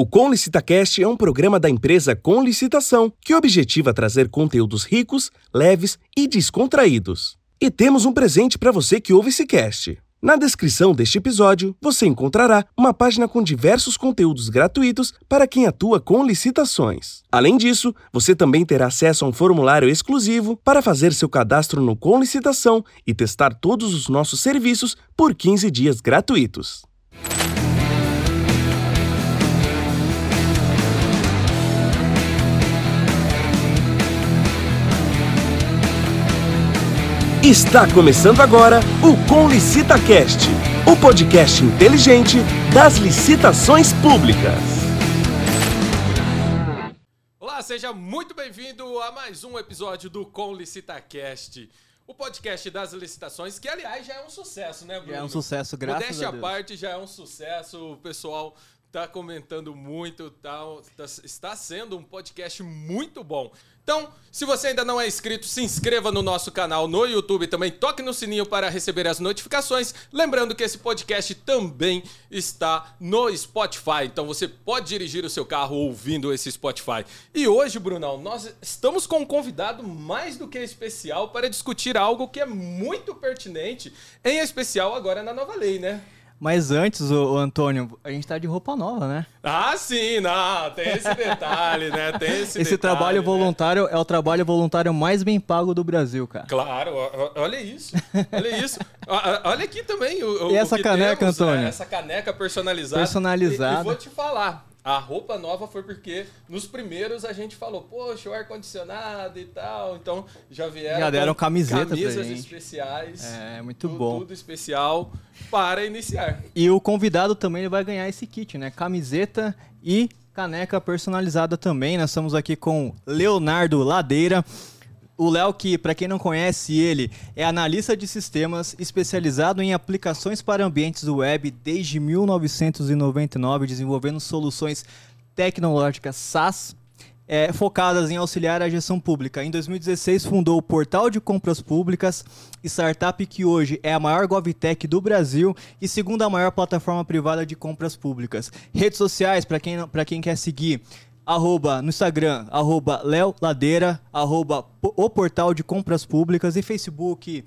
O Com LicitaCast é um programa da empresa Com Licitação que objetiva trazer conteúdos ricos, leves e descontraídos. E temos um presente para você que ouve esse cast. Na descrição deste episódio, você encontrará uma página com diversos conteúdos gratuitos para quem atua com licitações. Além disso, você também terá acesso a um formulário exclusivo para fazer seu cadastro no Com Licitação e testar todos os nossos serviços por 15 dias gratuitos. Está começando agora o Com LicitaCast, o podcast inteligente das licitações públicas. Olá, seja muito bem-vindo a mais um episódio do Com LicitaCast, o podcast das licitações, que aliás já é um sucesso, né, Bruno? Já é um sucesso, graças Modéstia a Deus. à parte, já é um sucesso, o pessoal tá comentando muito, tá, tá- está sendo um podcast muito bom. Então, se você ainda não é inscrito, se inscreva no nosso canal no YouTube também, toque no sininho para receber as notificações. Lembrando que esse podcast também está no Spotify, então você pode dirigir o seu carro ouvindo esse Spotify. E hoje, Brunão, nós estamos com um convidado mais do que especial para discutir algo que é muito pertinente, em especial agora na nova lei, né? Mas antes, ô, Antônio, a gente tá de roupa nova, né? Ah, sim, não, tem esse detalhe, né? Tem esse, Esse detalhe, trabalho né? voluntário é o trabalho voluntário mais bem pago do Brasil, cara. Claro, olha isso, olha isso. Olha aqui também o, o- E essa o que caneca, temos, Antônio? né? Essa caneca personalizada. Personalizada. E, e vou te falar, a roupa nova foi porque nos primeiros a gente falou, poxa, o ar-condicionado e tal. Então já vieram Já deram camiseta camisas especiais. É, muito tudo, bom. Tudo especial para iniciar. E o convidado também ele vai ganhar esse kit, né? Camiseta e caneca personalizada também. Nós estamos aqui com Leonardo Ladeira. O Léo, que para quem não conhece ele, é analista de sistemas especializado em aplicações para ambientes web desde 1999, desenvolvendo soluções tecnológicas SaaS é, focadas em auxiliar a gestão pública. Em 2016, fundou o Portal de Compras Públicas, startup que hoje é a maior GovTech do Brasil e segunda maior plataforma privada de compras públicas. Redes sociais, para quem, quem quer seguir, arroba no Instagram, arroba Léo Ladeira, arroba o Portal de Compras Públicas e Facebook,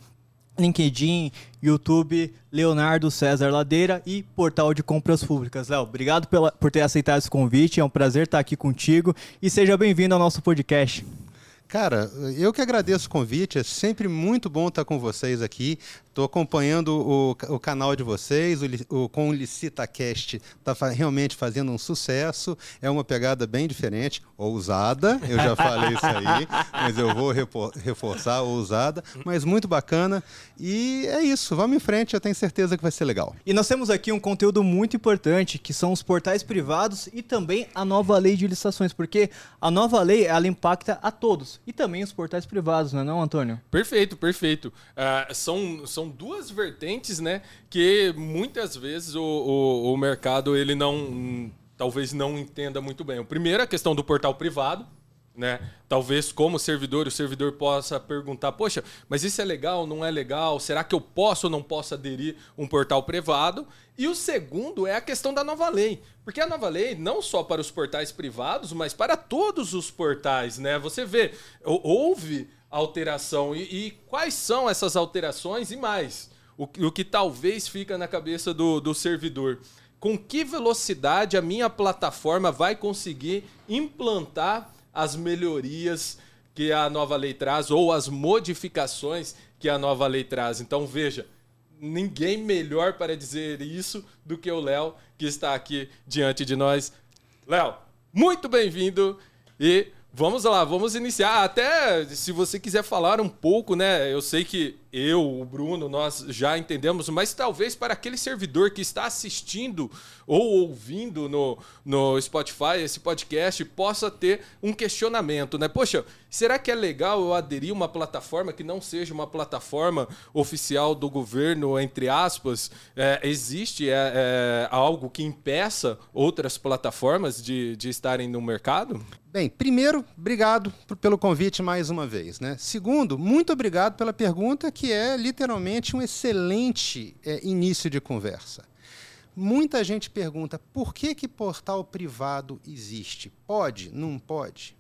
LinkedIn, YouTube, Leonardo César Ladeira e Portal de Compras Públicas. Léo, obrigado pela- por ter aceitado esse convite, é um prazer estar aqui contigo e seja bem-vindo ao nosso podcast. Cara, eu que agradeço o convite, é sempre muito bom estar com vocês aqui. Estou acompanhando o, o canal de vocês, o, o com o LicitaCast está realmente fazendo um sucesso. É uma pegada bem diferente, ousada, eu já falei isso aí, mas eu vou reforçar, ousada, mas muito bacana. E é isso, vamos em frente, eu tenho certeza que vai ser legal. E nós temos aqui um conteúdo muito importante, que são os portais privados e também a nova lei de licitações, porque a nova lei ela impacta a todos e também os portais privados, não é não, Antônio? Perfeito, perfeito. Ah, são, são duas vertentes, né? Que muitas vezes o, o, o mercado ele não talvez não entenda muito bem. O primeiro é a questão do portal privado. Né? Talvez como servidor, o servidor possa perguntar: Poxa, mas isso é legal, não é legal? Será que eu posso ou não posso aderir um portal privado? E o segundo é a questão da nova lei. Porque a nova lei, não só para os portais privados, mas para todos os portais, né? Você vê, hou- houve alteração. E, e quais são essas alterações e mais? O, o que talvez fica na cabeça do, do servidor. Com que velocidade a minha plataforma vai conseguir implantar as melhorias que a nova lei traz ou as modificações que a nova lei traz? Então veja, ninguém melhor para dizer isso do que o Léo, que está aqui diante de nós. Léo, muito bem-vindo e vamos lá, vamos iniciar. Até se você quiser falar um pouco, né? Eu sei que eu, o Bruno, nós já entendemos, mas talvez para aquele servidor que está assistindo ou ouvindo no, no Spotify esse podcast possa ter um questionamento, né? Poxa, será que é legal eu aderir a uma plataforma que não seja uma plataforma oficial do governo, entre aspas? É, existe é, é, algo que impeça outras plataformas de, de estarem no mercado? Bem, primeiro, obrigado pelo convite mais uma vez. Né? Segundo, muito obrigado pela pergunta, é literalmente um excelente é, início de conversa. Muita gente pergunta por que, que portal privado existe? Pode? Não pode?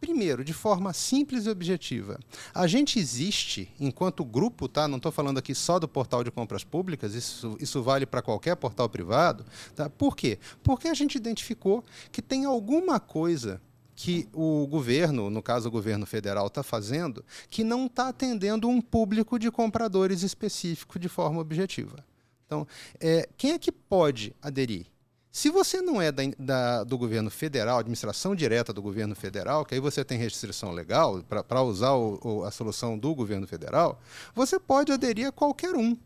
Primeiro, de forma simples e objetiva. A gente existe enquanto grupo, tá? Não estou falando aqui só do portal de compras públicas, isso, isso vale para qualquer portal privado. Tá? Por quê? Porque a gente identificou que tem alguma coisa que o governo, no caso o governo federal, está fazendo, que não está atendendo um público de compradores específico de forma objetiva. Então, é, quem é que pode aderir? Se você não é da, da, do governo federal, administração direta do governo federal, que aí você tem restrição legal para usar o, o, a solução do governo federal, você pode aderir a qualquer um.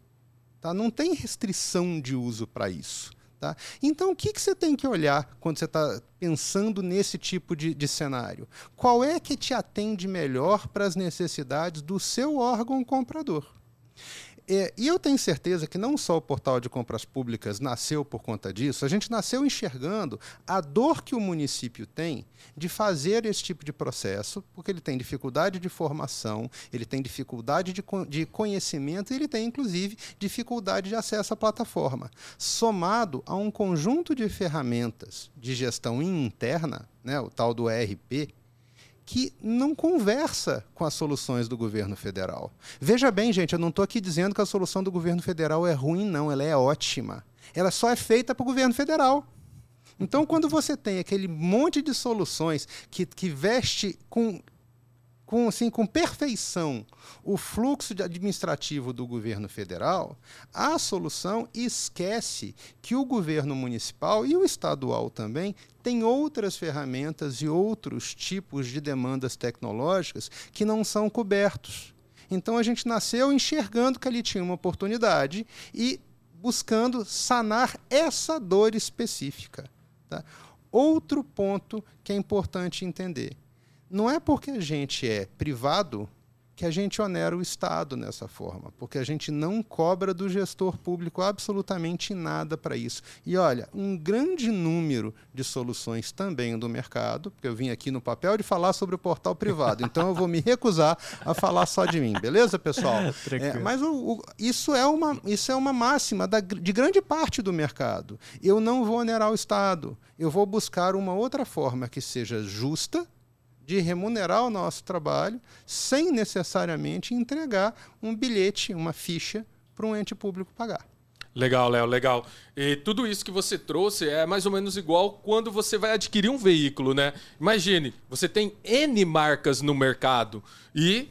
Tá? Não tem restrição de uso para isso. Tá? Então, o que, que você tem que olhar quando você está pensando nesse tipo de, de cenário? Qual é que te atende melhor para as necessidades do seu órgão comprador? É, e eu tenho certeza que não só o portal de compras públicas nasceu por conta disso, a gente nasceu enxergando a dor que o município tem de fazer esse tipo de processo, porque ele tem dificuldade de formação, ele tem dificuldade de, de conhecimento e ele tem, inclusive, dificuldade de acesso à plataforma. Somado a um conjunto de ferramentas de gestão interna, né, o tal do ERP, que não conversa com as soluções do governo federal. Veja bem, gente, eu não estou aqui dizendo que a solução do governo federal é ruim, não, ela é ótima. Ela só é feita para o governo federal. Então, quando você tem aquele monte de soluções que, que veste com com, assim, com perfeição o fluxo administrativo do governo federal, a solução esquece que o governo municipal e o estadual também tem outras ferramentas e outros tipos de demandas tecnológicas que não são cobertos. Então a gente nasceu enxergando que ali tinha uma oportunidade e buscando sanar essa dor específica. Tá? Outro ponto que é importante entender não é porque a gente é privado que a gente onera o Estado nessa forma, porque a gente não cobra do gestor público absolutamente nada para isso. E olha, um grande número de soluções também do mercado, porque eu vim aqui no papel de falar sobre o portal privado, então eu vou me recusar a falar só de mim, beleza, pessoal? É, mas o, o, isso, é uma, isso é uma máxima da, de grande parte do mercado. Eu não vou onerar o Estado, eu vou buscar uma outra forma que seja justa de remunerar o nosso trabalho sem necessariamente entregar um bilhete, uma ficha para um ente público pagar. Legal, Léo, legal. E tudo isso que você trouxe é mais ou menos igual quando você vai adquirir um veículo, né? Imagine, você tem N marcas no mercado e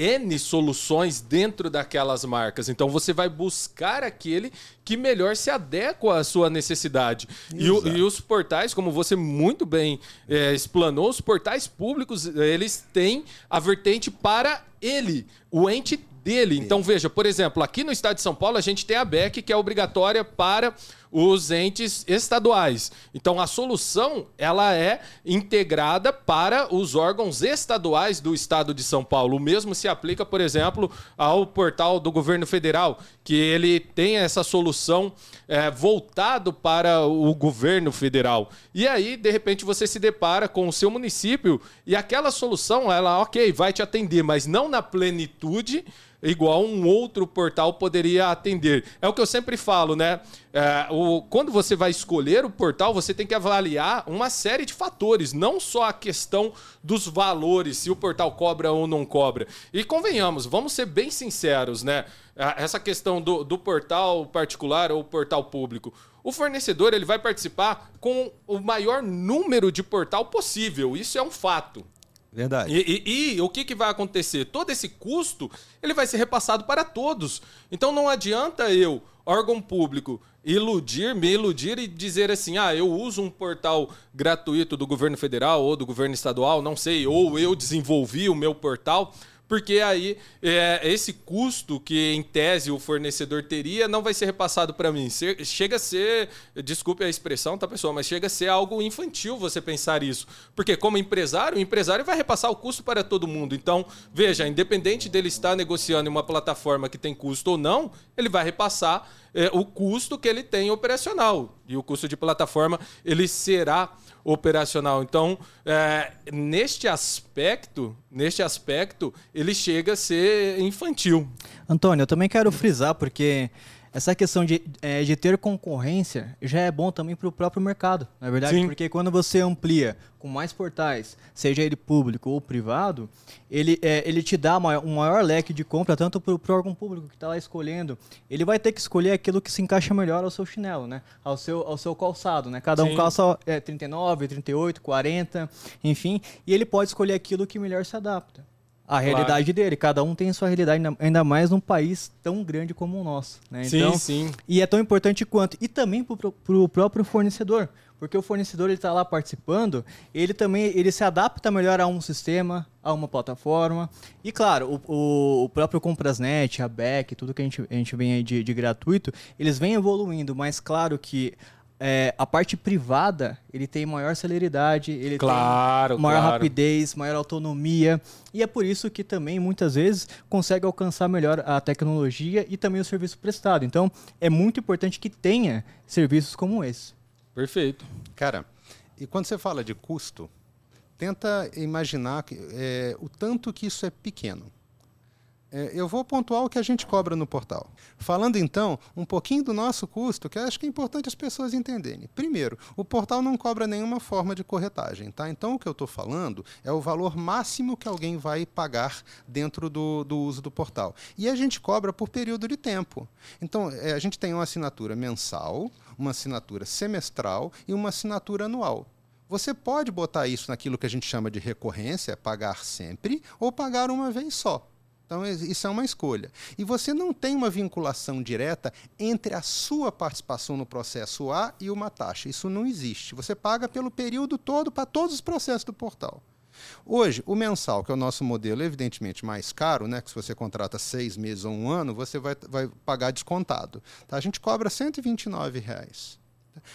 N soluções dentro daquelas marcas. Então você vai buscar aquele que melhor se adequa à sua necessidade. E, o, e, os portais, como você muito bem é, explanou, os portais públicos, eles têm a vertente para ele, o ente dele. Então veja, por exemplo, aqui no estado de São Paulo a gente tem a BEC que é obrigatória para os entes estaduais. Então a solução ela é integrada para os órgãos estaduais do estado de São Paulo. O mesmo se aplica, por exemplo, ao portal do governo federal, que ele tem essa solução é, voltado para o governo federal. E aí, de repente, você se depara com o seu município e aquela solução, ela, ok, vai te atender, mas não na plenitude igual um outro portal poderia atender. É o que eu sempre falo, né? É, o, quando você vai escolher o portal, você tem que avaliar uma série de fatores, não só a questão dos valores, se o portal cobra ou não cobra. E convenhamos, vamos ser bem sinceros, né? É, essa questão do, do portal particular ou portal público. O fornecedor ele vai participar com o maior número de portal possível. Isso é um fato. Verdade. E, e, e, o que, que vai acontecer? Todo esse custo ele vai ser repassado para todos. Então não adianta eu, órgão público, iludir, me iludir e dizer assim: ah, eu uso um portal gratuito do governo federal ou do governo estadual, não sei, ou eu desenvolvi o meu portal porque aí é, esse custo que em tese o fornecedor teria não vai ser repassado para mim. Chega a ser, desculpe a expressão, tá pessoal, mas chega a ser algo infantil você pensar isso. Porque como empresário, o empresário vai repassar o custo para todo mundo. Então, veja, independente dele estar negociando em uma plataforma que tem custo ou não, ele vai repassar é, o custo que ele tem operacional. E o custo de plataforma ele será operacional. Então, é, neste aspecto, neste aspecto, ele chega a ser infantil. Antônio, eu também quero frisar porque essa questão de, é, de ter concorrência já é bom também para o próprio mercado, na é verdade? Sim. Porque quando você amplia com mais portais, seja ele público ou privado, ele, é, ele te dá maior, um maior leque de compra, tanto para o órgão público que está lá escolhendo. Ele vai ter que escolher aquilo que se encaixa melhor ao seu chinelo, né? ao, seu, ao seu calçado. Né? Cada um calça é, 39, 38, 40, enfim, e ele pode escolher aquilo que melhor se adapta a realidade claro. dele. Cada um tem a sua realidade, ainda mais num país tão grande como o nosso. Né? Então, sim, sim. E é tão importante quanto. E também para o próprio fornecedor. Porque o fornecedor está lá participando, ele também ele se adapta melhor a um sistema, a uma plataforma. E claro, o, o, próprio Comprasnet, a Beck, tudo que a gente, a gente vem aí de, de gratuito, eles vêm evoluindo, mas claro que é, a parte privada ele tem maior celeridade, ele claro, tem maior claro. rapidez, maior autonomia e é por isso que também muitas vezes consegue alcançar melhor a tecnologia e também o serviço prestado. Então é muito importante que tenha serviços como esse. Perfeito. Cara, e quando você fala de custo, tenta imaginar é, o tanto que isso é pequeno. É, eu vou pontuar o que a gente cobra no portal. Falando então um pouquinho do nosso custo, que eu acho que é importante as pessoas entenderem. Primeiro, o portal não cobra nenhuma forma de corretagem, tá? Então o que eu estou falando é o valor máximo que alguém vai pagar dentro do, do uso do portal. E a gente cobra por período de tempo. Então é, a gente tem uma assinatura mensal, uma assinatura semestral e uma assinatura anual. Você pode botar isso naquilo que a gente chama de recorrência, pagar sempre, ou pagar uma vez só. Então, isso é uma escolha. E você não tem uma vinculação direta entre a sua participação no processo A e uma taxa. Isso não existe. Você paga pelo período todo para todos os processos do portal. Hoje, o mensal, que é o nosso modelo, evidentemente mais caro, né? Que se você contrata seis meses ou um ano, você vai, vai pagar descontado. Tá? A gente cobra 129 reais.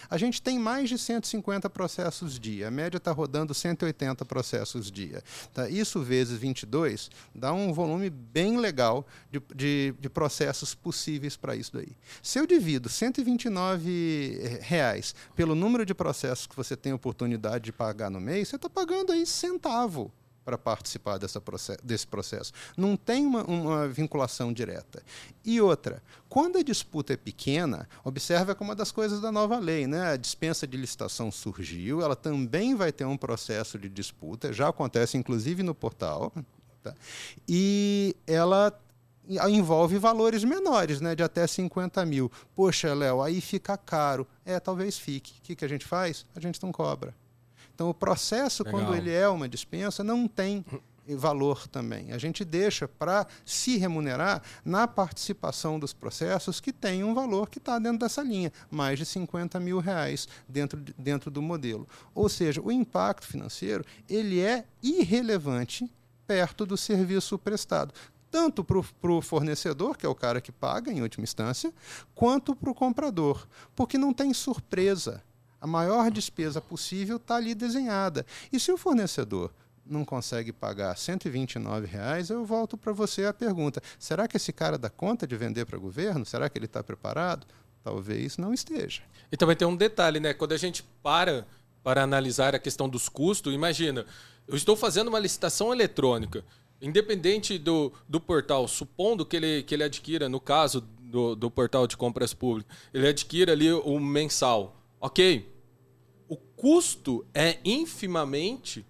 A gente tem mais de 150 processos dia. A média está rodando 180 processos dia. Tá? Isso vezes 22 dá um volume bem legal de, de, de processos possíveis para isso daí. Se eu divido 129 reais pelo número de processos que você tem oportunidade de pagar no mês, você está pagando aí centavo para participar desse processo. Não tem uma, uma, vinculação direta. E outra, quando a disputa é pequena, observa como uma das coisas da nova lei, né? A dispensa de licitação surgiu, ela também vai ter um processo de disputa, já acontece inclusive no portal, tá? e ela envolve valores menores, né, de até 50 mil. Poxa, Léo, aí fica caro. É, talvez fique. O que, que a gente faz? A gente não cobra. Então, o processo, Legal. quando ele é uma dispensa, não tem valor também. A gente deixa para se remunerar na participação dos processos que tem um valor que está dentro dessa linha, mais de 50 mil reais dentro, dentro do modelo. Ou seja, o impacto financeiro ele é irrelevante perto do serviço prestado tanto para o fornecedor, que é o cara que paga em última instância, quanto para o comprador, porque não tem surpresa. A maior despesa possível está ali desenhada. E se o fornecedor não consegue pagar 129 reais, eu volto para você a pergunta: será que esse cara dá conta de vender para o governo? Será que ele está preparado? Talvez não esteja. E também tem um detalhe, né? Quando a gente para para analisar a questão dos custos, imagina, eu estou fazendo uma licitação eletrônica. Independente do, do portal, supondo que ele, que ele adquira, no caso do, do portal de compras públicas, ele adquira ali o mensal Ok. O custo é infimamente.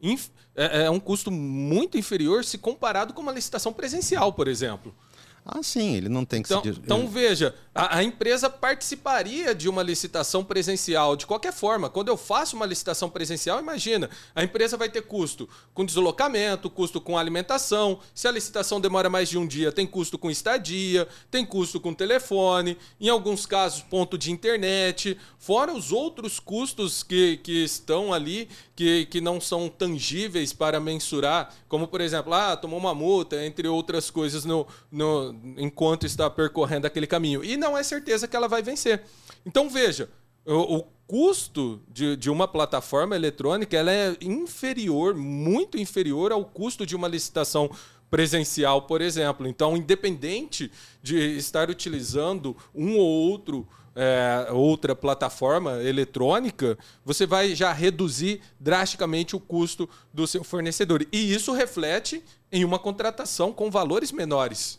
Inf, é, é um custo muito inferior se comparado com uma licitação presencial, por exemplo. Ah, sim, ele não tem que então, se. Então, veja, a, a, empresa participaria de uma licitação presencial de qualquer forma. Quando eu faço uma licitação presencial, imagina, a empresa vai ter custo com deslocamento, custo com alimentação. Se a licitação demora mais de um dia, tem custo com estadia, tem custo com telefone, em alguns casos, ponto de internet, fora os outros custos que, que estão ali, que, que não são tangíveis para mensurar, como, por exemplo, ah, tomou uma multa, entre outras coisas, no, no enquanto está percorrendo aquele caminho. E não é certeza que ela vai vencer. Então veja, o, o custo de, de uma plataforma eletrônica ela é inferior, muito inferior ao custo de uma licitação presencial, por exemplo. Então, independente de estar utilizando um ou outro é, outra plataforma eletrônica, você vai já reduzir drasticamente o custo do seu fornecedor. E isso reflete em uma contratação com valores menores.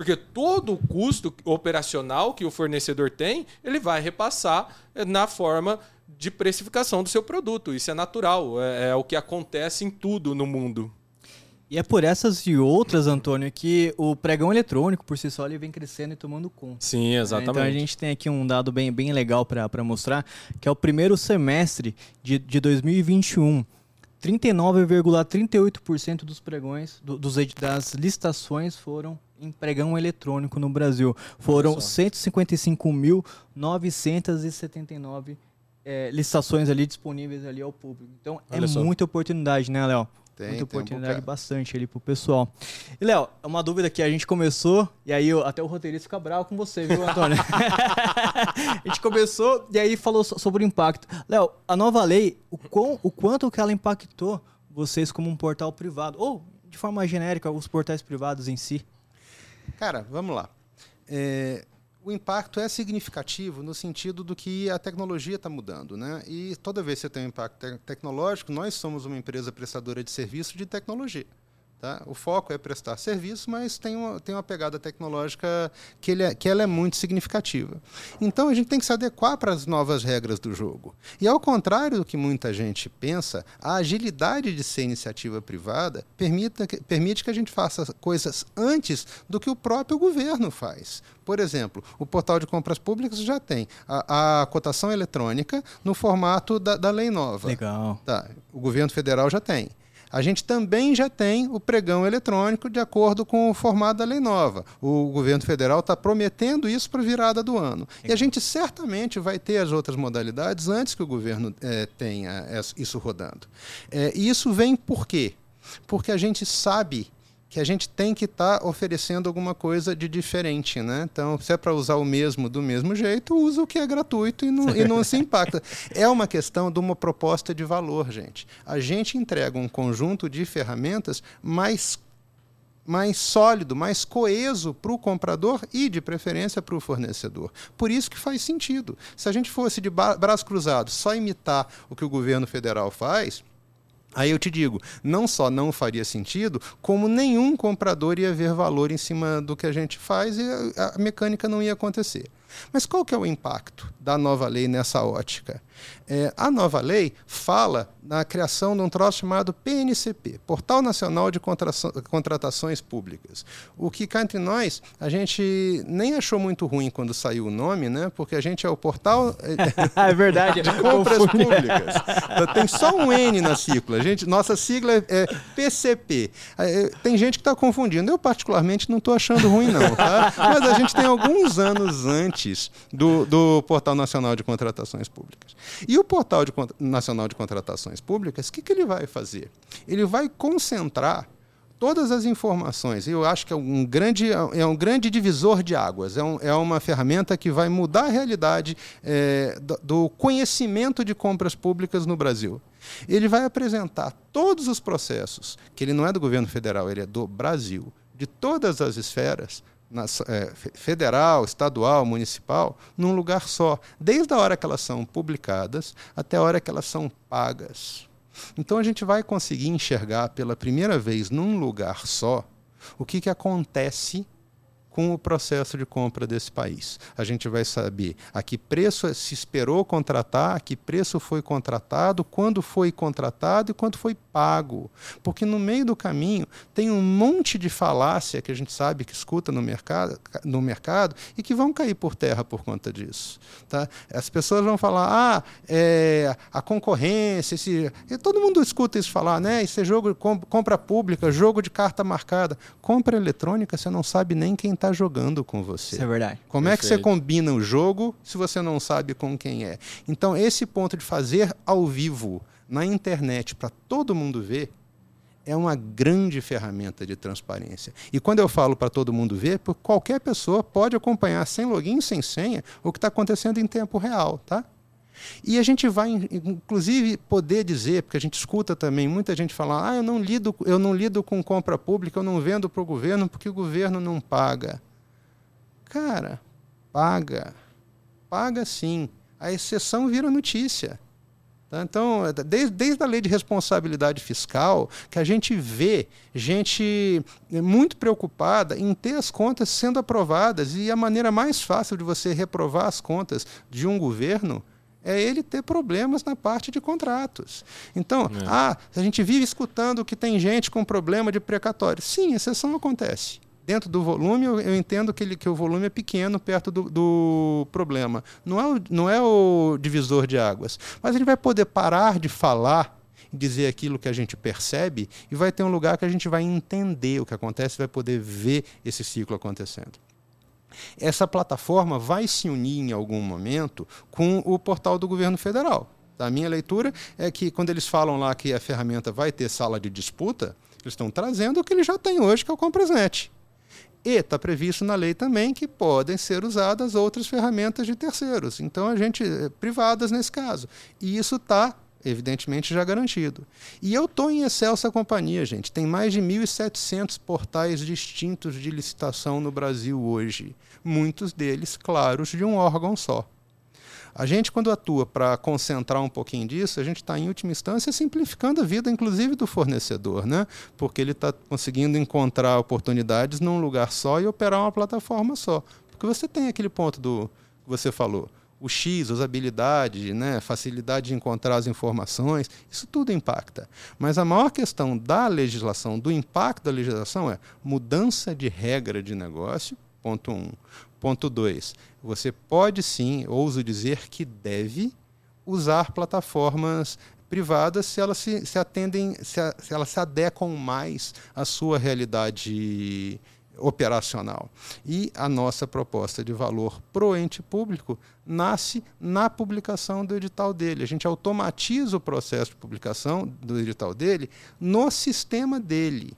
Porque todo o custo operacional que o fornecedor tem, ele vai repassar eh, na forma de precificação do seu produto. Isso é natural, é, é o que acontece em tudo no mundo. E é por essas e outras, Antônio, que o pregão eletrônico, por si só, ele vem crescendo e tomando conta. Sim, exatamente. Então a gente tem aqui um dado bem, bem legal para mostrar, que é o primeiro semestre de, de 2021. 39,38% dos pregões, do, dos, das licitações foram em pregão eletrônico no Brasil. Foram 155.979 é, licitações ali disponíveis ali ao público. Então Olha é só. muita oportunidade, né, Léo? Tem, muita oportunidade um bastante ali pro pessoal. E, Léo, é uma dúvida que a gente começou, e aí eu, até o roteirista fica bravo com você, viu, Antônio? a gente começou e aí falou sobre o impacto. Léo, a nova lei, o, quão, o quanto que ela impactou vocês como um portal privado, ou de forma genérica, os portais privados em si? Cara, vamos lá. É, o impacto é significativo no sentido do que a tecnologia está mudando. Né? E toda vez que você tem um impacto te tecnológico, nós somos uma empresa prestadora de serviço de tecnologia. Tá? O foco é prestar serviço, mas tem uma, tem uma pegada tecnológica que, ele é, que ela é muito significativa. Então a gente tem que se adequar para as novas regras do jogo. E ao contrário do que muita gente pensa, a agilidade de ser iniciativa privada permita, permite que a gente faça coisas antes do que o próprio governo faz. Por exemplo, o portal de compras públicas já tem a, a cotação eletrônica no formato da, da lei nova. Legal. Tá, o governo federal já tem. A gente também já tem o pregão eletrônico de acordo com o formato da lei nova. O governo federal está prometendo isso para a virada do ano. E a gente certamente vai ter as outras modalidades antes que o governo é, tenha isso rodando. É, e isso vem por quê? Porque a gente sabe que a gente tem que estar tá oferecendo alguma coisa de diferente, né? Então, se é para usar o mesmo do mesmo jeito, usa o que é gratuito e não, e não se impacta. É uma questão de uma proposta de valor, gente. A gente entrega um conjunto de ferramentas mais mais sólido, mais coeso para o comprador e, de preferência, para o fornecedor. Por isso que faz sentido. Se a gente fosse de braço cruzado só imitar o que o governo federal faz, Aí eu te digo, não só não faria sentido, como nenhum comprador ia ver valor em cima do que a gente faz e a mecânica não ia acontecer. Mas qual que é o impacto da nova lei nessa ótica? É, a nova lei fala na criação de um troço chamado PNCP, Portal Nacional de Contratações Públicas. O que cá entre nós, a gente nem achou muito ruim quando saiu o nome, né? Porque a gente é o portal é verdade. de compras públicas. Então, tem só um N na sigla. A gente, nossa sigla é, PCP. É, tem gente que está confundindo. Eu, particularmente, não estou achando ruim, não. Tá? Mas a gente tem alguns anos antes do, do Portal Nacional de Contratações Públicas. E o Portal de, Nacional de Contratações Públicas, o que, que ele vai fazer? Ele vai concentrar todas as informações. Eu acho que é um grande, é um grande divisor de águas. É, um, é uma ferramenta que vai mudar a realidade é, do conhecimento de compras públicas no Brasil. Ele vai apresentar todos os processos, que ele não é do governo federal, ele é do Brasil, de todas as esferas, é, federal, estadual, municipal, num lugar só, desde a hora que elas são publicadas até a hora que elas são pagas. Então a gente vai conseguir enxergar pela primeira vez num lugar só o que, que acontece com o processo de compra desse país. A gente vai saber a que preço se esperou contratar, a que preço foi contratado, quando foi contratado e quanto foi pago. Porque no meio do caminho tem um monte de falácia que a gente sabe que escuta no mercado, no mercado e que vão cair por terra por conta disso. Tá? As pessoas vão falar, ah, é, a concorrência, esse... E todo mundo escuta isso falar, né? Isso é jogo compra pública, jogo de carta marcada. Compra eletrônica, você não sabe nem quem está jogando com você. Isso é verdade. Como Perfeito. é que você combina o jogo se você não sabe com quem é? Então, esse ponto de fazer ao vivo na internet para todo mundo ver é uma grande ferramenta de transparência. E quando eu falo para todo mundo ver, qualquer pessoa pode acompanhar sem login, sem senha, o que está acontecendo em tempo real, tá? E a gente vai, inclusive, poder dizer, porque a gente escuta também muita gente falar: ah, eu não lido, eu não lido com compra pública, eu não vendo para o governo porque o governo não paga. Cara, paga. Paga sim. A exceção vira notícia. Tá? Então, desde, desde a lei de responsabilidade fiscal, que a gente vê gente muito preocupada em ter as contas sendo aprovadas, e a maneira mais fácil de você reprovar as contas de um governo é ele ter problemas na parte de contratos. Então, é. ah, a gente vive escutando que tem gente com problema de precatório. Sim, exceção acontece dentro do volume, eu, eu entendo que, ele, que o volume é pequeno perto do, do problema. Não é, o, não é o divisor de águas. Mas gente vai poder parar de falar dizer aquilo que a gente percebe e vai ter um lugar que a gente vai entender o que acontece, vai poder ver esse ciclo acontecendo. Essa plataforma vai se unir em algum momento com o portal do governo federal. A minha leitura é que quando eles falam lá que a ferramenta vai ter sala de disputa, eles estão trazendo o que ele já tem hoje, que é o Compresnet. E está previsto na lei também que podem ser usadas outras ferramentas de terceiros, então a gente eh, privadas nesse caso. E isso está evidentemente já garantido. E eu estou em excelsa companhia, gente. Tem mais de 1.700 portais distintos de licitação no Brasil hoje, muitos deles, claros, de um órgão só. A gente, quando atua para concentrar um pouquinho disso, a gente está, em última instância, simplificando a vida, inclusive, do fornecedor, né? porque ele está conseguindo encontrar oportunidades num lugar só e operar uma plataforma só. Porque você tem aquele ponto do que você falou. O X, usabilidade, né, facilidade de encontrar as informações, isso tudo impacta. Mas a maior questão da legislação, do impacto da legislação é mudança de regra de negócio, ponto um. Ponto 2. Você pode sim, ouso dizer que deve, usar plataformas privadas se elas se, se atendem, se, a, se elas se adequam mais à sua realidade operacional. E a nossa proposta de valor pro ente público nasce na publicação do edital dele. A gente automatiza o processo de publicação do edital dele no sistema dele.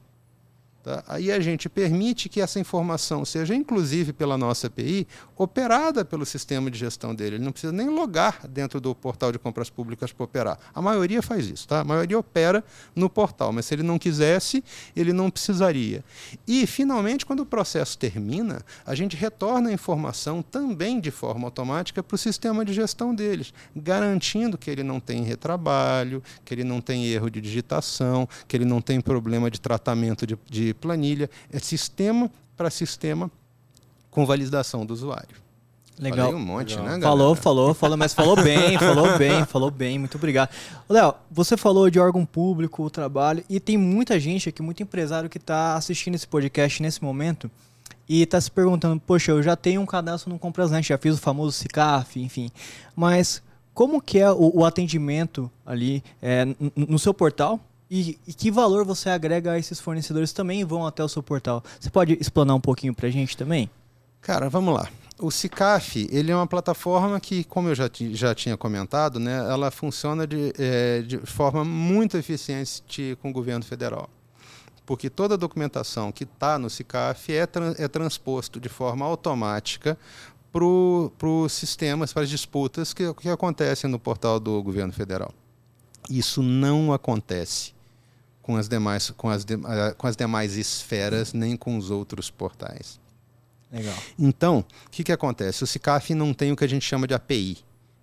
Tá? Aí a gente permite que essa informação seja, inclusive pela nossa API, operada pelo sistema de gestão dele. Ele não precisa nem logar dentro do portal de compras públicas para operar. A maioria faz isso, tá? A maioria opera no portal, mas se ele não quisesse, ele não precisaria. E, finalmente, quando o processo termina, a gente retorna a informação também de forma automática para o sistema de gestão deles, garantindo que ele não tem retrabalho, que ele não tem erro de digitação, que ele não tem problema de tratamento de, de planilha, é sistema para sistema com validação do usuário. Legal. Falei um monte, Legal. né, galera? Falou, falou, falou, mas falou bem, falou bem, falou bem, muito obrigado. Léo, você falou de órgão público, o trabalho, e tem muita gente aqui, muito empresário que está assistindo esse podcast nesse momento e está se perguntando, poxa, eu já tenho um cadastro no Comprasnet, já fiz o famoso CICAF, enfim, mas como que é o, o atendimento ali é, no seu portal, e, e, que valor você agrega a esses fornecedores também vão até o seu portal? Você pode explanar um pouquinho para a gente também? Cara, vamos lá. O CICAF ele é uma plataforma que, como eu já, já tinha comentado, né, ela funciona de, é, de forma muito eficiente com o governo federal. Porque toda a documentação que está no CICAF é, tra é transposto de forma automática para os sistemas, para as disputas que, que acontecem no portal do governo federal. Isso não acontece com as demais, com as, de, uh, com as demais esferas, nem com os outros portais. Legal. Então, o que, que acontece? O CICAF não tem o que a gente chama de API,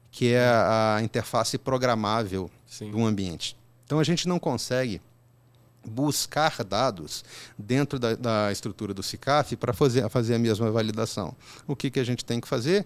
que é a interface programável Sim. do ambiente. Então, a gente não consegue buscar dados dentro da, da estrutura do CICAF para fazer, fazer a mesma validação. O que, que a gente tem que fazer?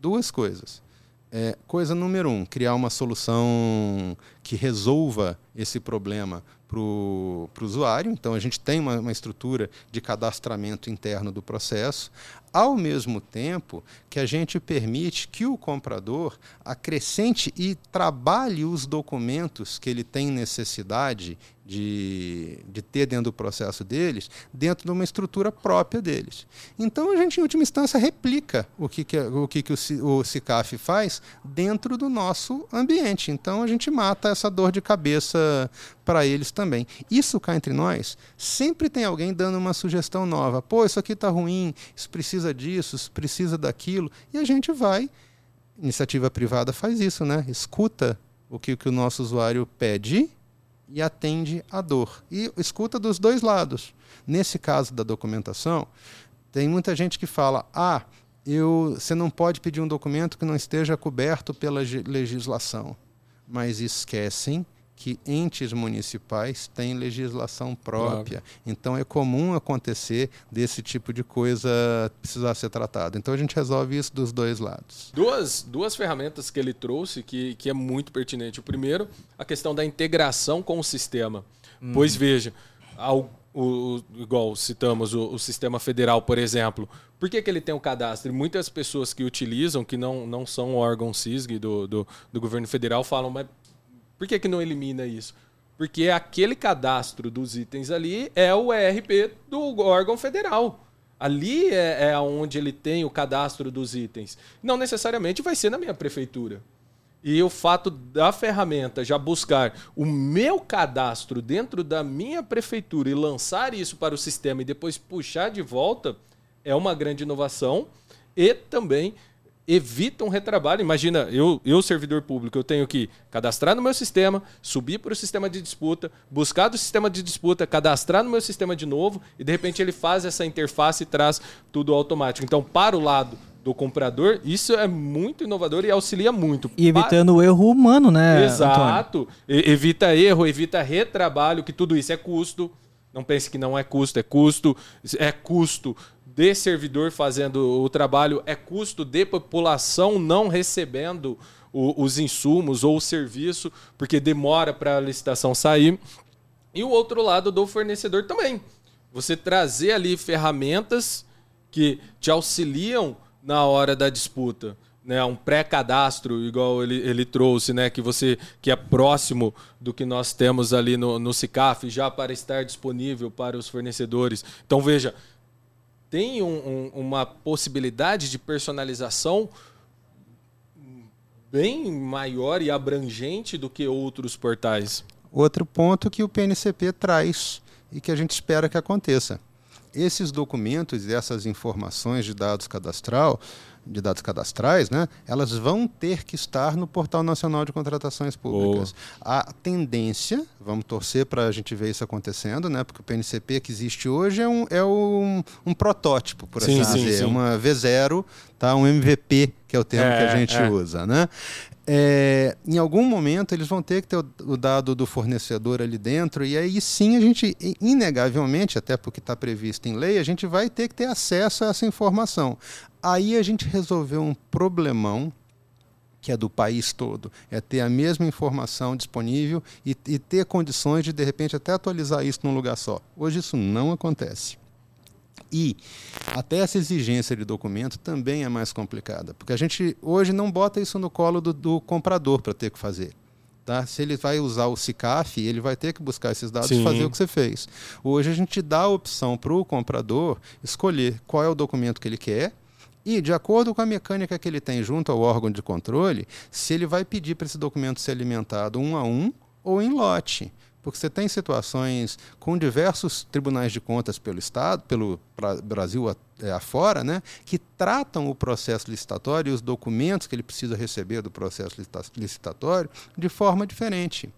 Duas coisas. É, coisa número um, criar uma solução que resolva esse problema para o usuário. Então, a gente tem uma, uma estrutura de cadastramento interno do processo, ao mesmo tempo que a gente permite que o comprador acrescente e trabalhe os documentos que ele tem necessidade de, de ter dentro do processo deles, dentro de uma estrutura própria deles. Então a gente, em última instância, replica o que, que, o, que, que o, o CICAF faz dentro do nosso ambiente. Então a gente mata essa dor de cabeça para eles também. Isso cá entre nós, sempre tem alguém dando uma sugestão nova. Pô, isso aqui está ruim, isso precisa disso, isso precisa daquilo. E a gente vai. Iniciativa privada faz isso, né? Escuta o que, que o nosso usuário pede e atende a dor. E escuta dos dois lados. Nesse caso da documentação, tem muita gente que fala: ah, eu, você não pode pedir um documento que não esteja coberto pela legislação. Mas esquecem que entes municipais têm legislação própria. Claro. Então é comum acontecer desse tipo de coisa precisar ser tratado. Então a gente resolve isso dos dois lados. Duas, duas ferramentas que ele trouxe que, que é muito pertinente. O primeiro, a questão da integração com o sistema. Hum. Pois veja, ao, o, igual citamos o, o, sistema federal, por exemplo. Por que, que ele tem o um cadastro? Muitas pessoas que utilizam, que não, não são órgão CISG do, do, do governo federal, falam, mas por que, que não elimina isso? Porque aquele cadastro dos itens ali é o ERP do órgão federal. Ali é, é onde ele tem o cadastro dos itens. Não necessariamente vai ser na minha prefeitura. E o fato da ferramenta já buscar o meu cadastro dentro da minha prefeitura e lançar isso para o sistema e depois puxar de volta é uma grande inovação e também evita um retrabalho. Imagina, eu, eu, servidor público, eu tenho que cadastrar no meu sistema, subir para o sistema de disputa, buscar do sistema de disputa, cadastrar no meu sistema de novo e de repente ele faz essa interface e traz tudo automático. Então, para o lado do comprador, isso é muito inovador e auxilia muito. E evitando para... o erro humano, né? Exato. evita erro, evita retrabalho, que tudo isso é custo. Não pense que não é custo, é custo. É custo de servidor fazendo o trabalho, é custo de população não recebendo o, os insumos ou o serviço, porque demora para a licitação sair. E o outro lado do fornecedor também. Você trazer ali ferramentas que te auxiliam na hora da disputa. Né, um pré-cadastro, igual ele, ele trouxe, né, que você que é próximo do que nós temos ali no, no CICAF, já para estar disponível para os fornecedores. Então, veja, tem um, um, uma possibilidade de personalização bem maior e abrangente do que outros portais. Outro ponto que o PNCP traz e que a gente espera que aconteça. Esses documentos e essas informações de dados cadastral de dados cadastrais, né, elas vão ter que estar no Portal Nacional de Contratações Públicas. A tendência, vamos torcer para a gente ver isso acontecendo, né, porque o PNCP que existe hoje é um, é um, um protótipo, por assim sim, dizer, sim, sim. uma V0, tá, um MVP, que é o termo é, que a gente é. usa. Né? É, em algum momento eles vão ter que ter o, o, dado do fornecedor ali dentro, e aí sim a gente, inegavelmente, até porque está previsto em lei, a gente vai ter que ter acesso a essa informação. Aí a gente resolveu um problemão que é do país todo, é ter a mesma informação disponível e, e ter condições de, de repente, até atualizar isso num lugar só. Hoje isso não acontece. E até essa exigência de documento também é mais complicada, porque a gente hoje não bota isso no colo do, do comprador para ter que fazer. Tá? Se ele vai usar o SICAF, ele vai ter que buscar esses dados Sim. e fazer o que você fez. Hoje a gente dá a opção para o comprador escolher qual é o documento que ele quer e, de acordo com a mecânica que ele tem junto ao órgão de controle, se ele vai pedir para esse documento ser alimentado um a um ou em lote. Porque você tem situações com diversos tribunais de contas pelo Estado, pelo Brasil é, afora, né, que tratam o processo licitatório e os documentos que ele precisa receber do processo licitatório de forma diferente.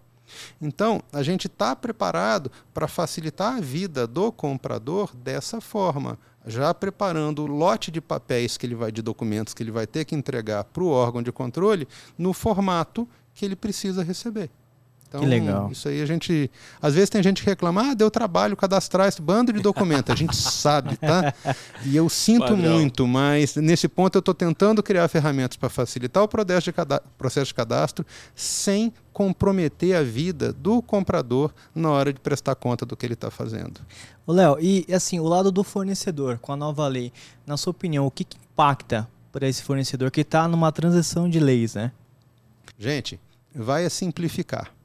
Então, a gente está preparado para facilitar a vida do comprador dessa forma, já preparando o lote de papéis que ele vai, de documentos que ele vai ter que entregar para o órgão de controle no formato que ele precisa receber. Então, que legal. Isso aí a gente. Às vezes tem gente que reclama, ah, deu trabalho cadastrar esse bando de documentos. A gente sabe, tá? E eu sinto Padrão. muito, mas nesse ponto eu estou tentando criar ferramentas para facilitar o processo de, processo de cadastro sem comprometer a vida do comprador na hora de prestar conta do que ele está fazendo. Léo, e assim, o lado do fornecedor, com a nova lei, na sua opinião, o que, que impacta para esse fornecedor que está numa transição de leis, né? Gente, vai a simplificar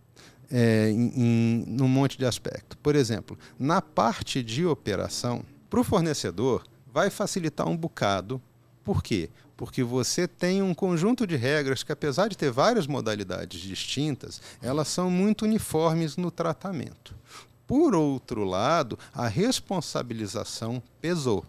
é, em, em num monte de aspecto. Por exemplo, na parte de operação, para o fornecedor, vai facilitar um bocado. Por quê? Porque você tem um conjunto de regras que, apesar de ter várias modalidades distintas, elas são muito uniformes no tratamento. Por outro lado, a responsabilização pesou.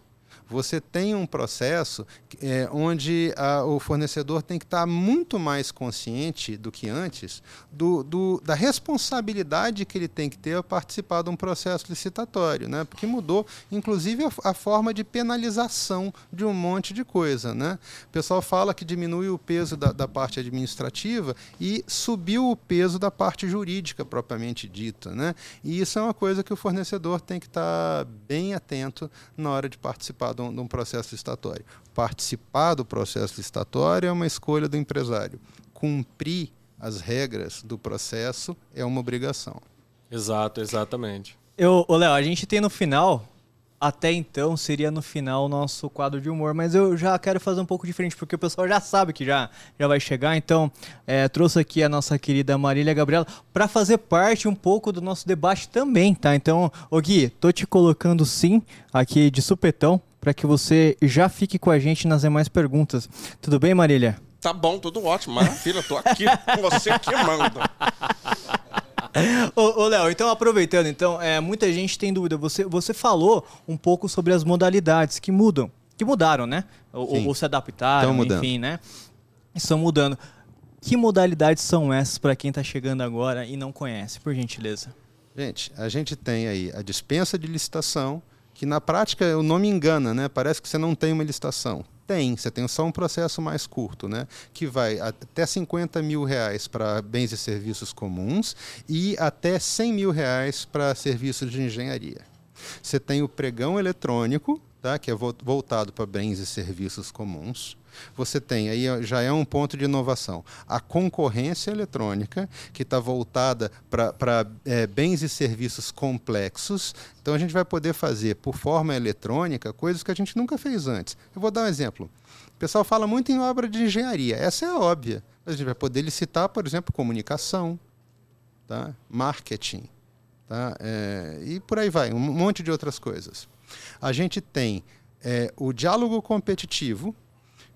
Você tem um processo é, onde a, o fornecedor tem que estar muito mais consciente do que antes do, do, da responsabilidade que ele tem que ter a participar de um processo licitatório, né? porque mudou, inclusive, a, a forma de penalização de um monte de coisa. Né? O pessoal fala que diminui o peso da, da parte administrativa e subiu o peso da parte jurídica propriamente dita. Né? E isso é uma coisa que o fornecedor tem que estar bem atento na hora de participar de um, de um processo licitatório. Participar do processo licitatório é uma escolha do empresário. Cumprir as regras do processo é uma obrigação. Exato, exatamente. Eu, Léo, a gente tem no final até então seria no final o nosso quadro de humor, mas eu já quero fazer um pouco diferente, porque o pessoal já sabe que já, já vai chegar, então é, trouxe aqui a nossa querida Marília Gabriela para fazer parte um pouco do nosso debate também, tá? Então, ô Gui, tô te colocando sim aqui de supetão para que você já fique com a gente nas demais perguntas. Tudo bem, Marília? Tá bom, tudo ótimo, maravilha, tô aqui com você que manda. ô, ô Léo, então aproveitando, então, é, muita gente tem dúvida. Você, você falou um pouco sobre as modalidades que mudam, que mudaram, né? Ou, ou se adaptaram, enfim, né? Estão mudando. Que modalidades são essas para quem está chegando agora e não conhece, por gentileza? Gente, a gente tem aí a dispensa de licitação, que na prática o nome engana, né? Parece que você não tem uma licitação. Tem, você tem só um processo mais curto, né? que vai até 50 mil reais para bens e serviços comuns e até 100 mil reais para serviços de engenharia. Você tem o pregão eletrônico, tá? que é voltado para bens e serviços comuns. Você tem, aí já é um ponto de inovação, a concorrência eletrônica, que está voltada para é, bens e serviços complexos. Então a gente vai poder fazer por forma eletrônica coisas que a gente nunca fez antes. Eu vou dar um exemplo. O pessoal fala muito em obra de engenharia, essa é óbvia. A gente vai poder licitar, por exemplo, comunicação, tá? marketing, tá? É, e por aí vai, um monte de outras coisas. A gente tem é, o diálogo competitivo,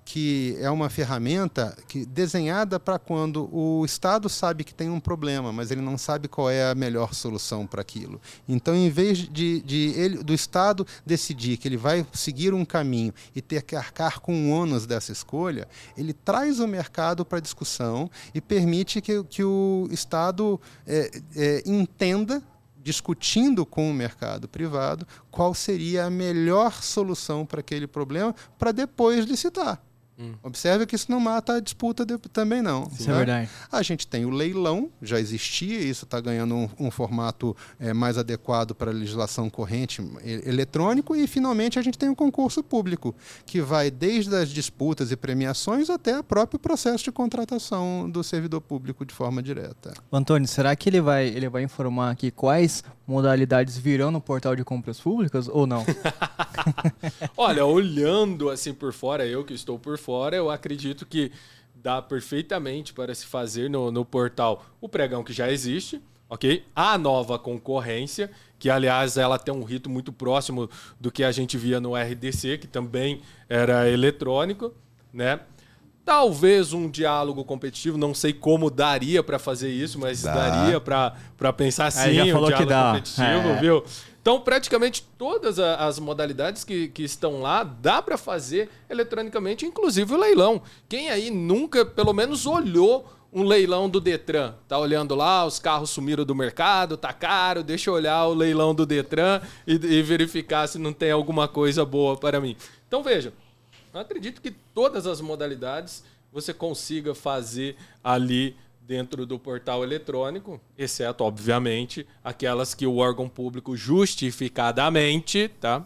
que é uma ferramenta que, desenhada para quando o Estado sabe que tem um problema, mas ele não sabe qual é a melhor solução para aquilo. Então, em vez de, de ele, do Estado decidir que ele vai seguir um caminho e ter que arcar com o ônus dessa escolha, ele traz o mercado para discussão e permite que, que o Estado é, é, entenda discutindo com o mercado privado qual seria a melhor solução para aquele problema para depois licitar. Hum. Observe que isso não mata a disputa de, também não. Isso é né? verdade. A gente tem o leilão, já existia, isso está ganhando um, um formato é, mais adequado para a legislação corrente eletrônico, e finalmente a gente tem o concurso público, que vai desde as disputas e premiações até o próprio processo de contratação do servidor público de forma direta. Antônio, será que ele vai, ele vai informar aqui quais modalidades virão no portal de compras públicas ou não? Olha, olhando assim por fora, eu que estou por fora, eu acredito que dá perfeitamente para se fazer no, no portal o pregão que já existe, ok? A nova concorrência, que aliás ela tem um rito muito próximo do que a gente via no RDC, que também era eletrônico, né? Talvez um diálogo competitivo, não sei como daria para fazer isso, mas Dá. daria para pensar sim, já falou um diálogo que dá. competitivo, é. viu? Então, praticamente todas as modalidades que, que estão lá dá para fazer eletronicamente, inclusive o leilão. Quem aí nunca, pelo menos, olhou um leilão do Detran? Tá olhando lá, os carros sumiram do mercado, tá caro, deixa eu olhar o leilão do Detran e, e verificar se não tem alguma coisa boa para mim. Então, veja, eu acredito que todas as modalidades você consiga fazer ali dentro do portal eletrônico, exceto, obviamente, aquelas que o órgão público justificadamente tá,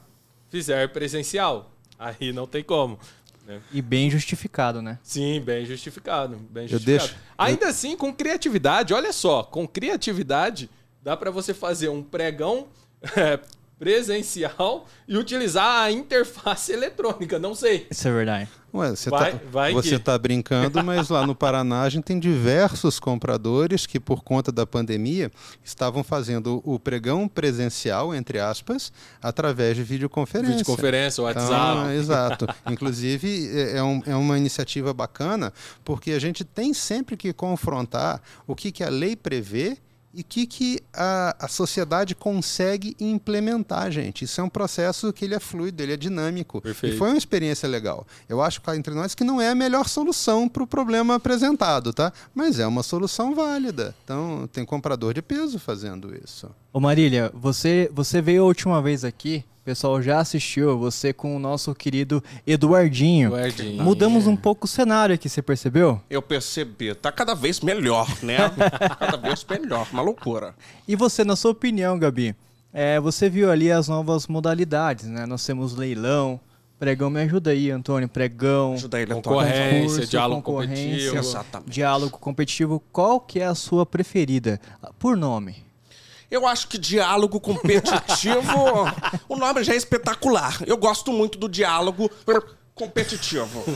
fizer presencial. Aí não tem como. Né? E bem justificado, né? Sim, bem justificado. Bem justificado. Deixo, Ainda eu... assim, com criatividade, olha só, com criatividade, dá para você fazer um pregão é, presencial e utilizar a interface eletrônica, não sei. Isso é verdade. Ué, você vai, tá, vai você está brincando, mas lá no Paraná a gente tem diversos compradores que, por conta da pandemia, estavam fazendo o pregão presencial, entre aspas, através de videoconferência. Videoconferência, WhatsApp. Então, exato. Inclusive, é, é, um, é, uma iniciativa bacana, porque a gente tem sempre que confrontar o que, que a lei prevê e o que, que a, a sociedade consegue implementar, gente. Isso é um processo que ele é fluido, ele é dinâmico. Perfeito. E foi uma experiência legal. Eu acho cá entre nós que não é a melhor solução para o problema apresentado, tá? Mas é uma solução válida. Então, tem comprador de peso fazendo isso. Ô Marília, você, você veio a última vez aqui, o pessoal já assistiu, você com o nosso querido Eduardinho. Eduardinho. Mudamos um pouco o cenário aqui, você percebeu? Eu percebi, tá cada vez melhor, né? cada vez melhor, uma loucura. E você, na sua opinião, Gabi, é, você viu ali as novas modalidades, né? Nós temos leilão, pregão, me ajuda aí, Antônio, pregão, Ajuda ele, Antônio. Concorrência, concurso, diálogo concorrência, competitivo. Exatamente. diálogo competitivo. Qual que é a sua preferida? Por nome. Eu acho que diálogo competitivo, o nome já é espetacular. Eu gosto muito do diálogo competitivo.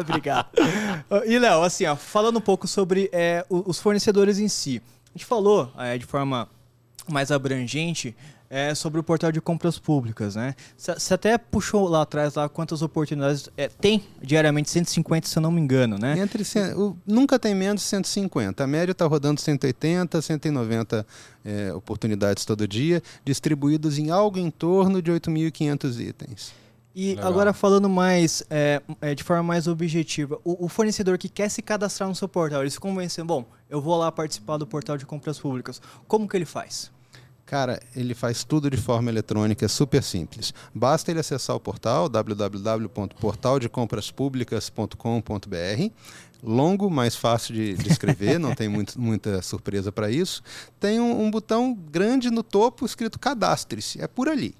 Obrigado. E, Léo, assim, ó, falando um pouco sobre é, os fornecedores em si. A gente falou é, de forma mais abrangente é, sobre o portal de compras públicas, né? Você até puxou lá atrás lá quantas oportunidades é, tem diariamente, 150, se eu não me engano, né? Entre, o- nunca tem menos de 150. A média está rodando 180, 190 é, oportunidades todo dia, distribuídos em algo em torno de 8.500 itens. E Legal. agora falando mais é, é, de forma mais objetiva, o, o fornecedor que quer se cadastrar no seu portal, ele se convence, bom, eu vou lá participar do portal de compras públicas. Como que ele faz? Cara, ele faz tudo de forma eletrônica, é super simples. Basta ele acessar o portal www.portaldecompraspublicas.com.br. Longo, mais fácil de, de escrever, não tem muito- muita surpresa para isso. Tem um, um botão grande no topo escrito Cadastre-se, é por ali.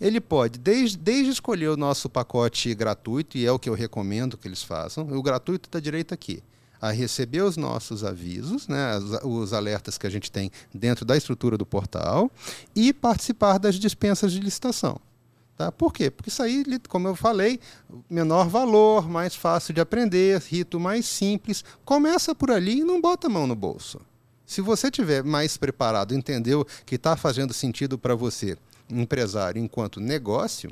Ele pode, desde, desde escolher o nosso pacote gratuito, e é o que eu recomendo que eles façam, o gratuito está direito aqui, a receber os nossos avisos, né, os alertas que a gente tem dentro da estrutura do portal, e participar das dispensas de licitação. Tá? Por quê? Porque isso aí, como eu falei, menor valor, mais fácil de aprender, rito mais simples. Começa por ali e não bota a mão no bolso. Se você tiver mais preparado, entendeu que está fazendo sentido para você, empresário, enquanto negócio,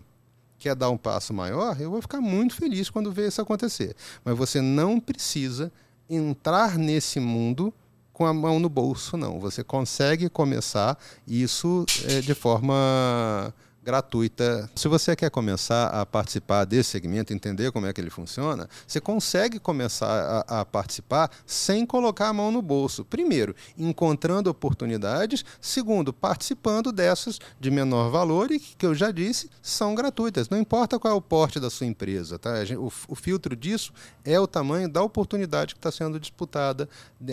quer dar um passo maior, eu vou ficar muito feliz quando ver isso acontecer. Mas você não precisa entrar nesse mundo com a mão no bolso, não. Você consegue começar isso eh, de forma gratuita. Se você quer começar a participar desse segmento, entender como é que ele funciona, você consegue começar a, a participar sem colocar a mão no bolso. Primeiro, encontrando oportunidades. Segundo, participando dessas de menor valor e que, que eu já disse, são gratuitas. Não importa qual é o porte da sua empresa. Tá? Gente- O, o filtro disso é o tamanho da oportunidade que está sendo disputada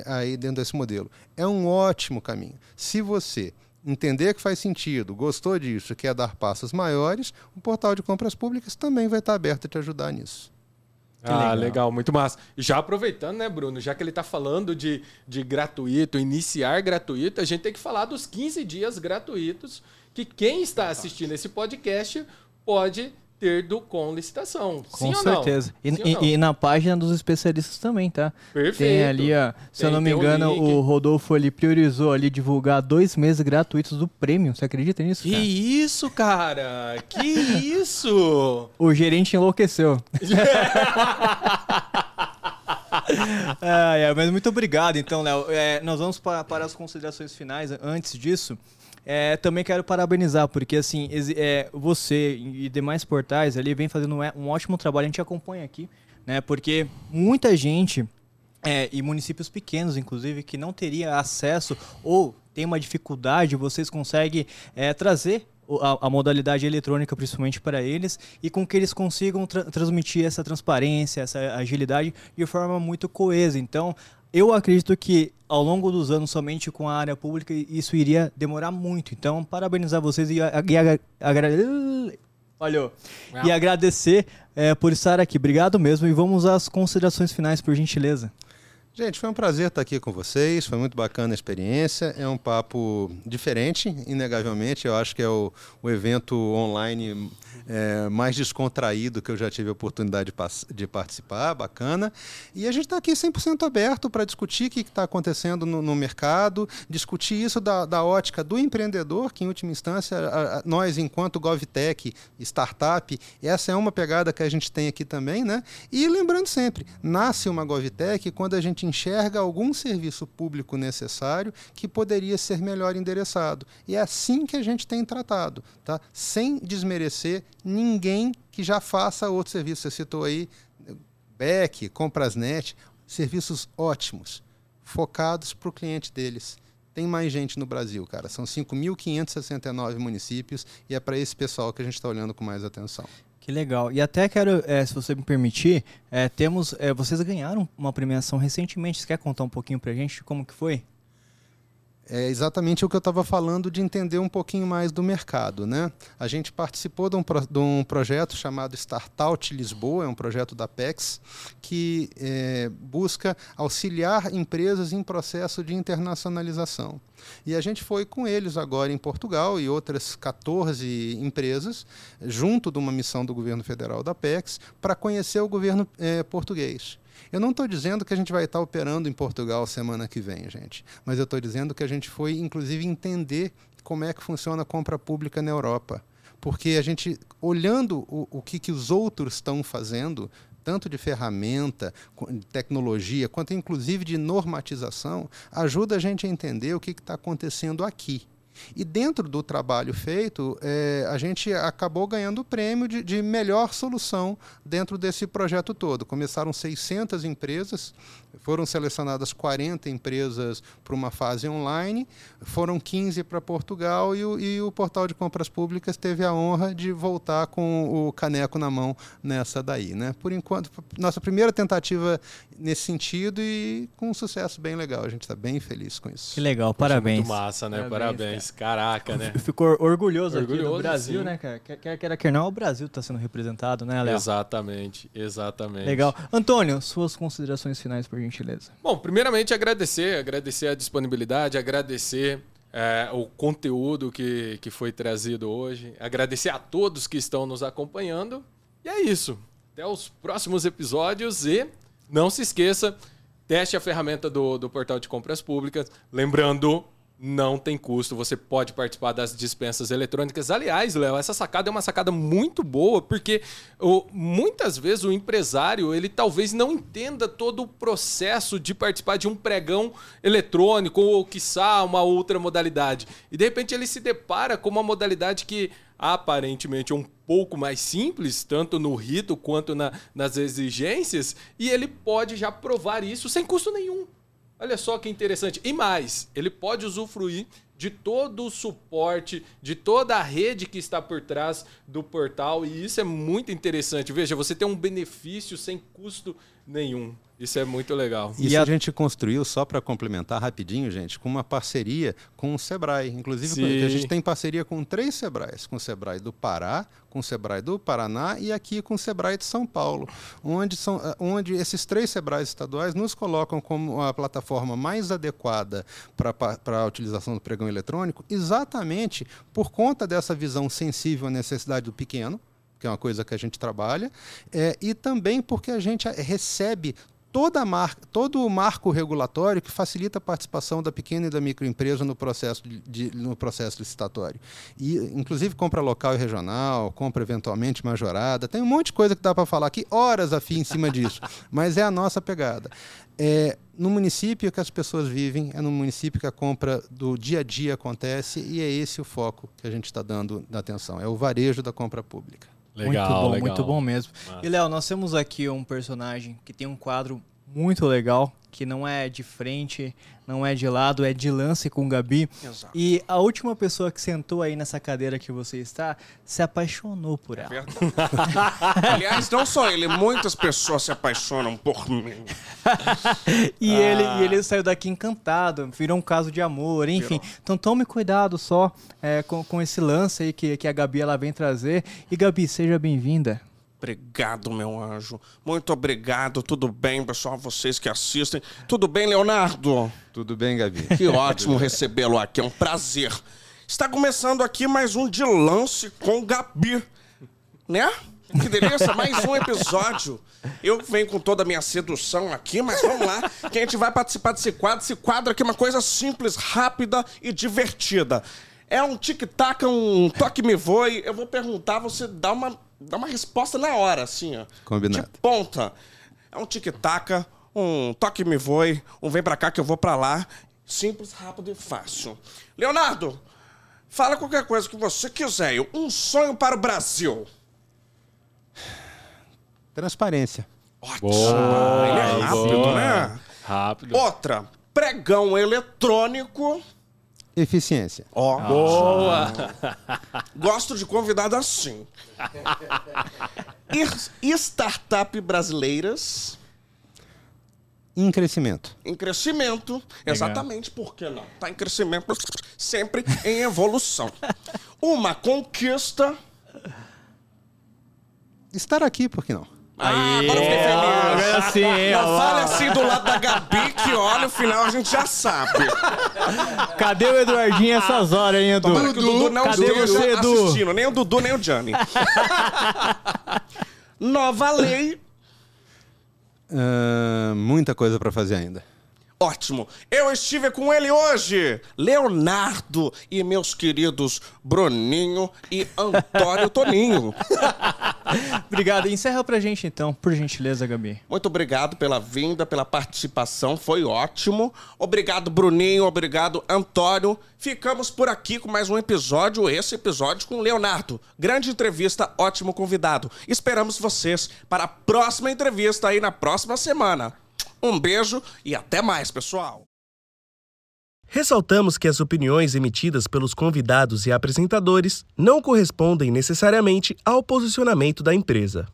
aí dentro desse modelo. É um ótimo caminho. Se você entender que faz sentido, gostou disso, quer dar passos maiores, o portal de compras públicas também vai estar aberto a te ajudar nisso. Ah, legal. legal. muito massa. E já aproveitando, né, Bruno, já que ele tá falando de, de gratuito, iniciar gratuito, a gente tem que falar dos 15 dias gratuitos que quem está assistindo esse podcast pode ter do com licitação. Com certeza. E, e- e na página dos especialistas também, tá? Perfeito. Tem ali, ó, se eu Tem- não me engano, link. o Rodolfo ele priorizou ali divulgar dois meses gratuitos do prêmio. Você acredita nisso? Que cara? isso, cara? Que isso? O gerente enlouqueceu. Ah, é, mas muito obrigado, então, Léo. É, nós vamos pa- para as considerações finais. Antes disso, é, também quero parabenizar, porque assim, é, você e demais portais ali vem fazendo um, é- um ótimo trabalho, a gente acompanha aqui, né? Porque muita gente é, e municípios pequenos, inclusive, que não teria acesso ou tem uma dificuldade, vocês conseguem é, trazer a, a modalidade eletrônica, principalmente para eles, e com que eles consigam tra- transmitir essa transparência, essa agilidade de forma muito coesa. Então, eu acredito que ao longo dos anos, somente com a área pública, isso iria demorar muito. Então, parabenizar vocês e, a- e agra- e agradecer é, por estar aqui. Obrigado mesmo. E vamos às considerações finais, por gentileza. Gente, foi um prazer estar aqui com vocês, foi muito bacana a experiência. É um papo diferente, inegavelmente. Eu acho que é o, o evento online é, mais descontraído que eu já tive a oportunidade de, de participar, bacana. E a gente está aqui 100% aberto para discutir o que está acontecendo no, no mercado, discutir isso da, da ótica do empreendedor, que em última instância, a- a- nós, enquanto GovTech, startup, essa é uma pegada que a gente tem aqui também, né? E lembrando sempre, nasce uma GovTech quando a gente enxerga algum serviço público necessário que poderia ser melhor endereçado. E é assim que a gente tem tratado, tá? sem desmerecer ninguém que já faça outro serviço. Você citou aí Beck, Comprasnet, serviços ótimos, focados para o cliente deles. Tem mais gente no Brasil, cara. São 5.569 municípios e é para esse pessoal que a gente está olhando com mais atenção. Que legal. E até quero, é, se você me permitir, é, temos, é, vocês ganharam uma premiação recentemente. Você quer contar um pouquinho para a gente como que foi? É exatamente o que eu estava falando de entender um pouquinho mais do mercado. Né? A gente participou de um, de um projeto chamado Startout Lisboa, é um projeto da PEX, que é, busca auxiliar empresas em processo de internacionalização. E a gente foi com eles agora em Portugal e outras 14 empresas, junto de uma missão do governo federal da PEX, para conhecer o governo é, português. Eu não estou dizendo que a gente vai estar operando em Portugal semana que vem, gente, mas eu estou dizendo que a gente foi, inclusive, entender como é que funciona a compra pública na Europa. Porque a gente, olhando o, o que, que os outros estão fazendo, tanto de ferramenta, de tecnologia, quanto inclusive de normatização, ajuda a gente a entender o que está acontecendo aqui. E dentro do trabalho feito, é, a gente acabou ganhando o prêmio de, de, melhor solução dentro desse projeto todo. Começaram 600 empresas, foram selecionadas 40 empresas para uma fase online, foram 15 para Portugal e o, e o portal de compras públicas teve a honra de voltar com o caneco na mão nessa daí. Né? Por enquanto, nossa primeira tentativa nesse sentido e com um sucesso bem legal. A gente está bem feliz com isso. Que legal, parabéns. Muito massa, né? Parabéns. parabéns. Caraca, né? Ficou orgulhoso, orgulhoso aqui no Brasil, sim. né, cara? Quer queira, quer não, o Brasil está sendo representado, né, Léo? Exatamente, exatamente. Legal. Antônio, suas considerações finais, por gentileza. Bom, primeiramente agradecer, agradecer a disponibilidade, agradecer é, o conteúdo que, que foi trazido hoje, agradecer a todos que estão nos acompanhando. E é isso. Até os próximos episódios e não se esqueça, teste a ferramenta do, do portal de compras públicas. Lembrando, não tem custo, você pode participar das dispensas eletrônicas. Aliás, Léo, essa sacada é uma sacada muito boa, porque o, muitas vezes o empresário, ele talvez não entenda todo o processo de participar de um pregão eletrônico ou, quiçá, uma outra modalidade. E, de repente, ele se depara com uma modalidade que aparentemente é um pouco mais simples, tanto no rito quanto na, nas exigências, e ele pode já provar isso sem custo nenhum. Olha só que interessante. E mais, ele pode usufruir de todo o suporte, de toda a rede que está por trás do portal, e isso é muito interessante. Veja, você tem um benefício sem custo nenhum. Isso é muito legal. Isso e a... a gente construiu, só para complementar rapidinho, gente, com uma parceria com o Sebrae. Inclusive, a gente tem parceria com três Sebrais: com o Sebrae do Pará, com o Sebrae do Paraná e aqui com o Sebrae de São Paulo, onde, são, eh, onde esses três Sebrais estaduais nos colocam como a plataforma mais adequada para a utilização do pregão eletrônico, exatamente por conta dessa visão sensível à necessidade do pequeno que é uma coisa que a gente trabalha, é, e também porque a gente recebe toda marca, todo o marco regulatório que facilita a participação da pequena e da microempresa no processo, de, no processo licitatório. E, inclusive, compra local e regional, compra eventualmente majorada, tem um monte de coisa que dá para falar aqui, horas a fim em cima disso, mas é a nossa pegada. É, no município que as pessoas vivem, é no município que a compra do dia a dia acontece e é esse o foco que a gente está dando na atenção, é o varejo da compra pública. Legal, muito bom, legal. muito bom mesmo. Massa. E Léo, nós temos aqui um personagem que tem um quadro muito legal, que não é de frente, não é de lado, é de lance com o Gabi. Exato. E a última pessoa que sentou aí nessa cadeira que você está se apaixonou por ela. É Aliás, não só ele, muitas pessoas se apaixonam por mim. e, ah. ele, e ele saiu daqui encantado, virou um caso de amor, enfim. Virou. Então tome cuidado só é, com, com esse lance aí que, que a Gabi ela vem trazer. E Gabi, seja bem-vinda. Obrigado, meu anjo. Muito obrigado. Tudo bem, pessoal? Vocês que assistem. Tudo bem, Leonardo? Tudo bem, Gabi. Que ótimo recebê-lo aqui. É um prazer. Está começando aqui mais um de lance com Gabi. Né? Que delícia, mais um episódio. Eu venho com toda a minha sedução aqui, mas vamos lá, que a gente vai participar desse quadro. Esse quadro aqui é uma coisa simples, rápida e divertida. É um tic-tac, um toque-me voe. Eu vou perguntar, você dá uma dá uma resposta na hora, assim, ó. Combinado. De ponta. É um tic-tac um toque me voe, um vem pra cá que eu vou pra lá. Simples, rápido e fácil. Leonardo, fala qualquer coisa que você quiser. Eu- Um sonho para o Brasil. Transparência. Ótimo. Ele é rápido, né? Rápido. Outra, pregão eletrônico. Eficiência. Ó, Boa! gosto de convidado assim. E- Startup brasileiras Em crescimento. em crescimento. Exatamente, por que não? Tá em crescimento, sempre em evolução. Uma conquista. Estar aqui, por que não? Ah, agora eu fiquei feliz. Agora sim, hein, Não fale assim do lado da Gabi, que olha, no final a gente já sabe. Cadê o Eduardinho essas horas, hein, Edu? Tomara que o Dudu não cadê esteja você, Edu? assistindo, nem o Dudu, nem o Gianni. Nova lei. Ah, muita coisa para fazer ainda. Ótimo. Eu estive com ele hoje, Leonardo e meus queridos Bruninho e Antônio Toninho. Obrigado. Encerra pra gente então, por gentileza, Gabi. Muito obrigado pela vinda, pela participação, foi ótimo. Obrigado, Bruninho, obrigado, Antônio. Ficamos por aqui com mais um episódio, esse episódio com Leonardo. Grande entrevista, ótimo convidado. Esperamos vocês para a próxima entrevista aí na próxima semana. Um beijo e até mais, pessoal. Ressaltamos que as opiniões emitidas pelos convidados e apresentadores não correspondem necessariamente ao posicionamento da empresa.